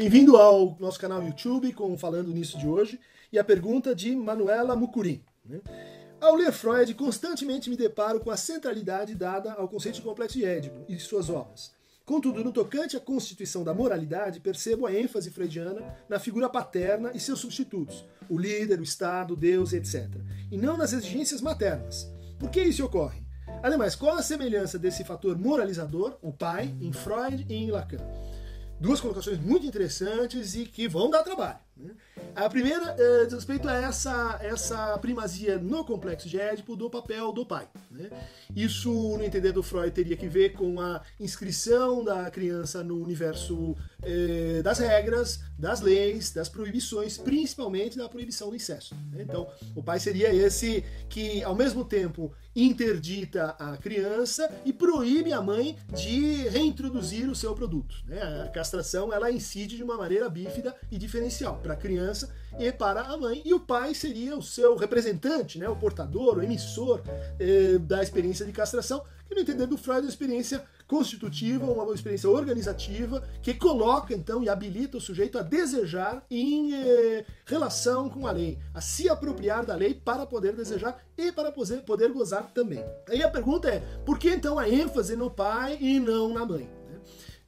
Bem-vindo ao nosso canal YouTube com Falando Nisso de hoje e a pergunta de Manuela Mucurim. Né? Ao ler Freud, constantemente me deparo com a centralidade dada ao conceito de complexo de Édipo e suas obras. Contudo, no tocante à constituição da moralidade, percebo a ênfase freudiana na figura paterna e seus substitutos, o líder, o Estado, Deus, etc., e não nas exigências maternas. Por que isso ocorre? Ademais, qual a semelhança desse fator moralizador, o pai, em Freud e em Lacan? Duas colocações muito interessantes e que vão dar trabalho. A primeira diz respeito a essa, essa primazia no complexo de Édipo do papel do pai. Né? Isso, no entender do Freud, teria que ver com a inscrição da criança no universo é, das regras, das leis, das proibições, principalmente da proibição do incesto. Né? Então, o pai seria esse que, ao mesmo tempo, interdita a criança e proíbe a mãe de reintroduzir o seu produto. Né? A castração ela incide de uma maneira bífida e diferencial para a criança e para a mãe, e o pai seria o seu representante, né? o portador, o emissor eh, da experiência de castração, que no entender do Freud é uma experiência constitutiva, uma experiência organizativa que coloca então e habilita o sujeito a desejar em eh, relação com a lei, a se apropriar da lei para poder desejar e para poder, poder gozar também. Aí a pergunta é, por que então a ênfase no pai e não na mãe?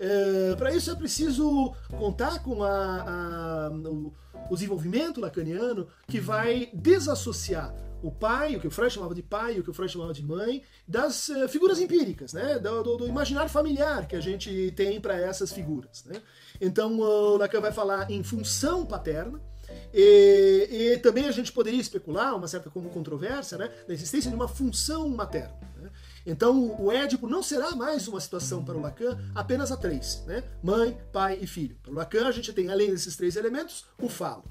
É, para isso é preciso contar com a, a, o, desenvolvimento lacaniano que vai desassociar o pai, o que o Freud chamava de pai, o que o Freud chamava de mãe, das uh, figuras empíricas, né? Do, do, do, imaginário familiar que a gente tem para essas figuras. Né? Então, o Lacan vai falar em função paterna, e, e, também a gente poderia especular, uma certa controvérsia, né, da existência de uma função materna. Então, o Édipo não será mais uma situação para o Lacan apenas a três, né? Mãe, pai e filho. Para o Lacan, a gente tem, além desses três elementos, o falo.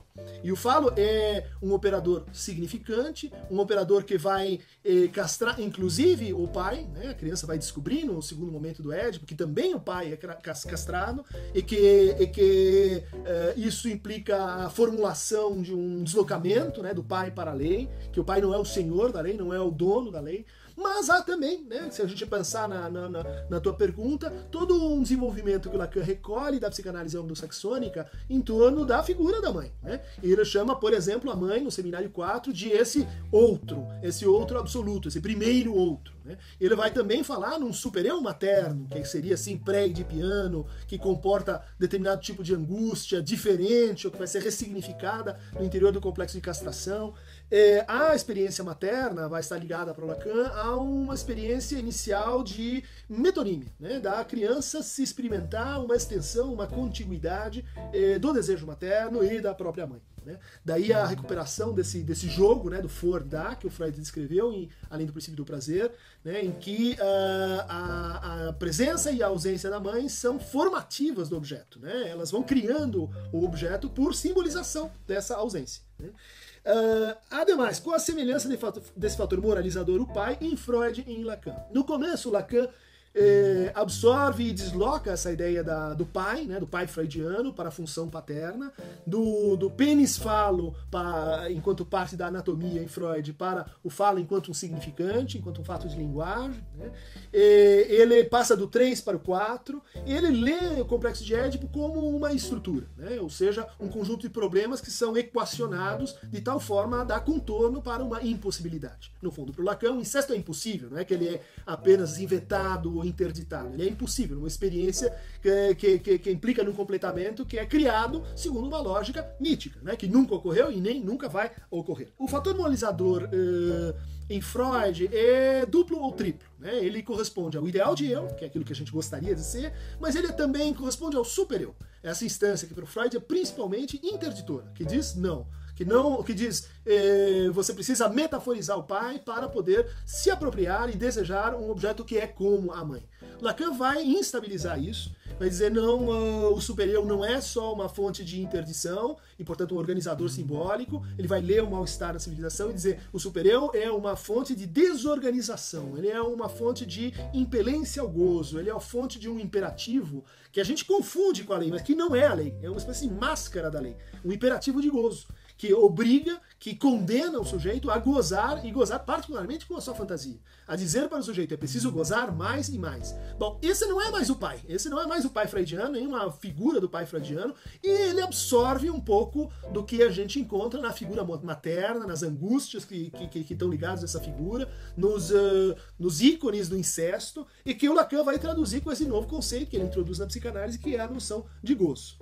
E o falo é um operador significante, um operador que vai eh, castrar, inclusive, o pai, né? A criança vai descobrir no segundo momento do Édipo que também o pai é castrado e que, e que eh, isso implica a formulação de um deslocamento né, do pai para a lei, que o pai não é o senhor da lei, não é o dono da lei, mas há também, né, se a gente pensar na, na, na, na tua pergunta, todo um desenvolvimento que o Lacan recolhe da psicanálise anglo-saxônica em torno da figura da mãe. Né? Ele chama, por exemplo, a mãe, no Seminário 4, de esse outro, esse outro absoluto, esse primeiro outro. Né? Ele vai também falar num super-eu materno, que seria assim pré-edipiano, que comporta determinado tipo de angústia diferente, ou que vai ser ressignificada no interior do complexo de castração. É, a experiência materna vai estar ligada para o Lacan uma experiência inicial de metonímia, né? da criança se experimentar uma extensão, uma contiguidade é, do desejo materno e da própria mãe. Né? Daí a recuperação desse, desse jogo né, do for da que o Freud descreveu, em, além do princípio do prazer, né, em que uh, a, a, presença e a ausência da mãe são formativas do objeto. Né? Elas vão criando o objeto por simbolização dessa ausência. Uh, ademais, qual a semelhança de fato, desse fator moralizador, o pai, em Freud e em Lacan? No começo, Lacan é, absorve e desloca essa ideia da, do pai, né, do pai freudiano, para a função paterna, do, do pênis falo para, enquanto parte da anatomia em Freud para o falo enquanto um significante, enquanto um fato de linguagem. Né, ele passa do 3 para o 4, e ele lê o complexo de Édipo como uma estrutura, né, ou seja, um conjunto de problemas que são equacionados de tal forma a dar contorno para uma impossibilidade. No fundo, para o Lacan, o incesto é impossível, não é que ele é apenas inventado interditado. Ele é impossível, uma experiência que, que, que, que, implica num completamento que é criado segundo uma lógica mítica, né? que nunca ocorreu e nem nunca vai ocorrer. O fator moralizador uh, em Freud é duplo ou triplo. Né? Ele corresponde ao ideal de eu, que é aquilo que a gente gostaria de ser, mas ele também corresponde ao super-eu. Essa instância que para o Freud é principalmente interditora, que diz não que não que diz eh, você precisa metaforizar o pai para poder se apropriar e desejar um objeto que é como a mãe. Lacan vai instabilizar isso, vai dizer não, uh, o super-eu não é só uma fonte de interdição e, portanto, um organizador simbólico. Ele vai ler o mal-estar da civilização e dizer o super-eu é uma fonte de desorganização, ele é uma fonte de impelência ao gozo, ele é a fonte de um imperativo que a gente confunde com a lei, mas que não é a lei, é uma espécie de máscara da lei, um imperativo de gozo que obriga, que condena o sujeito a gozar e gozar particularmente com a sua fantasia. A dizer para o sujeito, é preciso gozar mais e mais. Bom, esse não é mais o pai. Esse não é mais o pai freudiano, nem uma figura do pai freudiano, e ele absorve um pouco do que a gente encontra na figura materna, nas angústias que, que, que estão ligadas a essa figura, nos, uh, nos ícones do incesto, e que o Lacan vai traduzir com esse novo conceito que ele introduz na psicanálise, que é a noção de gozo.